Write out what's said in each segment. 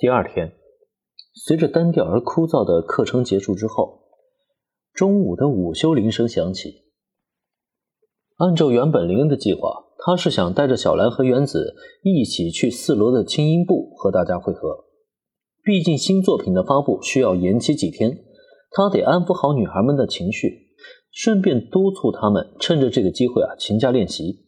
第二天，随着单调而枯燥的课程结束之后，中午的午休铃声响起。按照原本林恩的计划，他是想带着小兰和原子一起去四楼的轻音部和大家会合。毕竟新作品的发布需要延期几天，他得安抚好女孩们的情绪，顺便督促他们趁着这个机会啊勤加练习。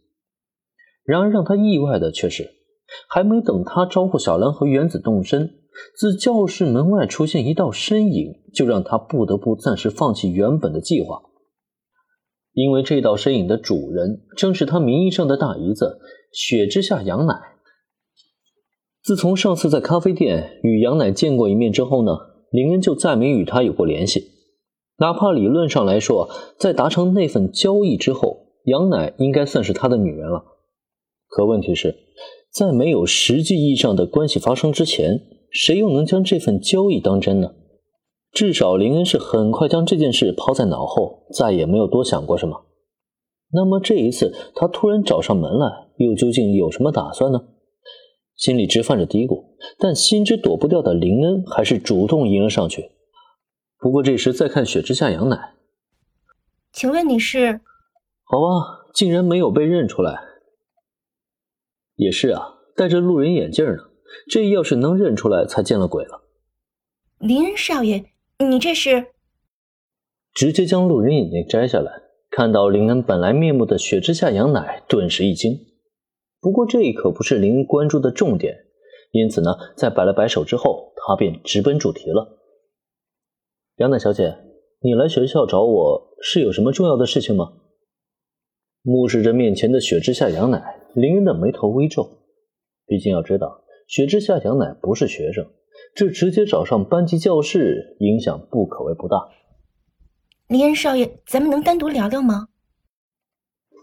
然而让他意外的却是，还没等他招呼小兰和原子动身，自教室门外出现一道身影，就让他不得不暂时放弃原本的计划。因为这道身影的主人正是他名义上的大姨子雪之下杨奶。自从上次在咖啡店与杨奶见过一面之后呢，林恩就再没与他有过联系。哪怕理论上来说，在达成那份交易之后，杨奶应该算是他的女人了。可问题是，在没有实际意义上的关系发生之前，谁又能将这份交易当真呢？至少林恩是很快将这件事抛在脑后，再也没有多想过什么。那么这一次他突然找上门来，又究竟有什么打算呢？心里直犯着嘀咕，但心知躲不掉的林恩还是主动迎了上去。不过这时再看雪之下羊奶，请问你是？好吧，竟然没有被认出来。也是啊，戴着路人眼镜呢，这要是能认出来，才见了鬼了。林恩少爷，你这是？直接将路人眼镜摘下来，看到林恩本来面目的雪之下羊奶，顿时一惊。不过这可不是林恩关注的重点，因此呢，在摆了摆手之后，他便直奔主题了。杨乃小姐，你来学校找我是有什么重要的事情吗？目视着面前的雪之下羊奶，林恩的眉头微皱。毕竟要知道，雪之下羊奶不是学生，这直接找上班级教室，影响不可谓不大。林恩少爷，咱们能单独聊聊吗？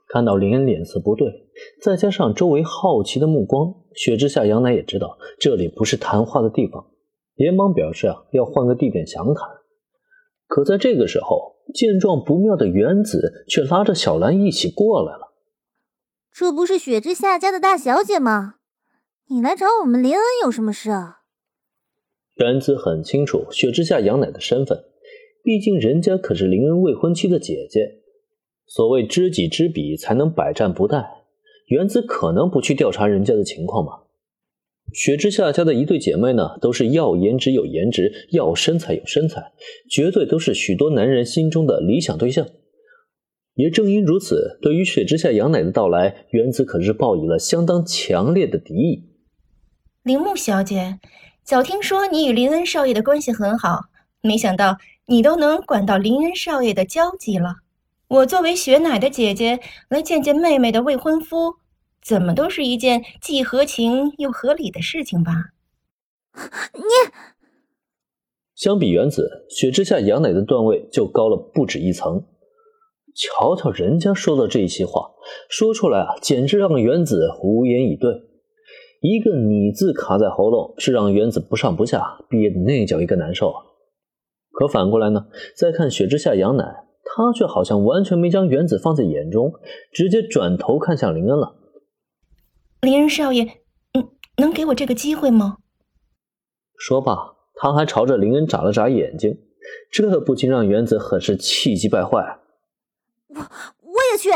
看到林恩脸色不对，再加上周围好奇的目光，雪之下羊奶也知道这里不是谈话的地方，连忙表示啊要换个地点详谈。可在这个时候，见状不妙的原子却拉着小兰一起过来了。这不是雪之下家的大小姐吗？你来找我们林恩有什么事啊？原子很清楚雪之下杨奶的身份，毕竟人家可是林恩未婚妻的姐姐。所谓知己知彼，才能百战不殆。原子可能不去调查人家的情况吗？雪之下家的一对姐妹呢，都是要颜值有颜值，要身材有身材，绝对都是许多男人心中的理想对象。也正因如此，对于雪之下杨奶的到来，原子可是抱以了相当强烈的敌意。铃木小姐，早听说你与林恩少爷的关系很好，没想到你都能管到林恩少爷的交际了。我作为雪乃的姐姐来见见妹妹的未婚夫，怎么都是一件既合情又合理的事情吧？你相比原子，雪之下杨乃的段位就高了不止一层。瞧瞧人家说的这些话，说出来啊，简直让原子无言以对。一个“你”字卡在喉咙，是让原子不上不下，憋得那叫一个难受啊。可反过来呢，再看雪之下杨乃。他却好像完全没将原子放在眼中，直接转头看向林恩了。林恩少爷，嗯，能给我这个机会吗？说罢，他还朝着林恩眨了眨眼睛，这不禁让原子很是气急败坏。我我也去。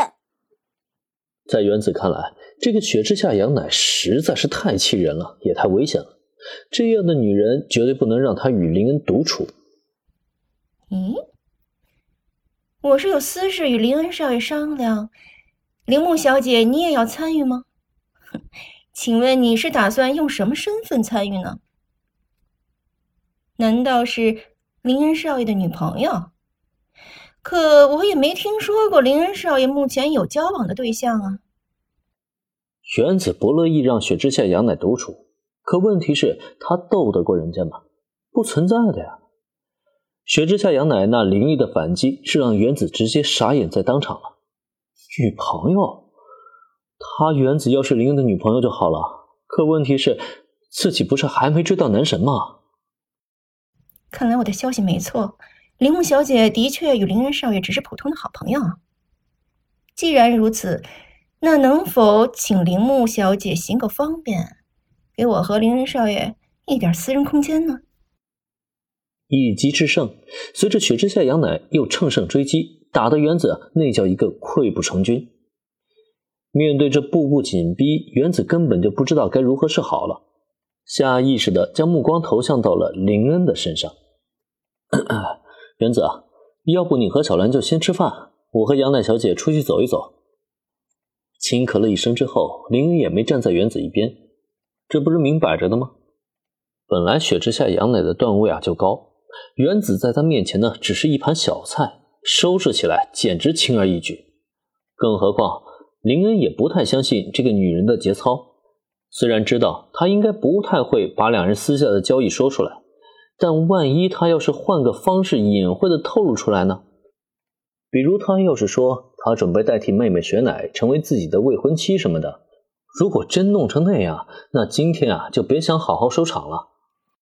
在原子看来，这个雪之下羊奶实在是太气人了，也太危险了。这样的女人绝对不能让她与林恩独处。咦？我是有私事与林恩少爷商量，铃木小姐，你也要参与吗？请问你是打算用什么身份参与呢？难道是林恩少爷的女朋友？可我也没听说过林恩少爷目前有交往的对象啊。玄子不乐意让雪之下杨乃独处，可问题是，他斗得过人家吗？不存在的呀。雪之下杨乃那凌厉的反击，是让原子直接傻眼在当场了。女朋友，他原子要是林恩的女朋友就好了。可问题是，自己不是还没追到男神吗？看来我的消息没错，铃木小姐的确与林恩少爷只是普通的好朋友。既然如此，那能否请铃木小姐行个方便，给我和林恩少爷一点私人空间呢？一击制胜，随着雪之下杨乃又乘胜追击，打得原子那叫一个溃不成军。面对这步步紧逼，原子根本就不知道该如何是好了，下意识的将目光投向到了林恩的身上。原子，要不你和小兰就先吃饭，我和杨乃小姐出去走一走。轻咳了一声之后，林恩也没站在原子一边，这不是明摆着的吗？本来雪之下杨乃的段位啊就高。原子在他面前呢，只是一盘小菜，收拾起来简直轻而易举。更何况林恩也不太相信这个女人的节操，虽然知道她应该不太会把两人私下的交易说出来，但万一她要是换个方式隐晦的透露出来呢？比如她要是说她准备代替妹妹雪乃成为自己的未婚妻什么的，如果真弄成那样，那今天啊就别想好好收场了。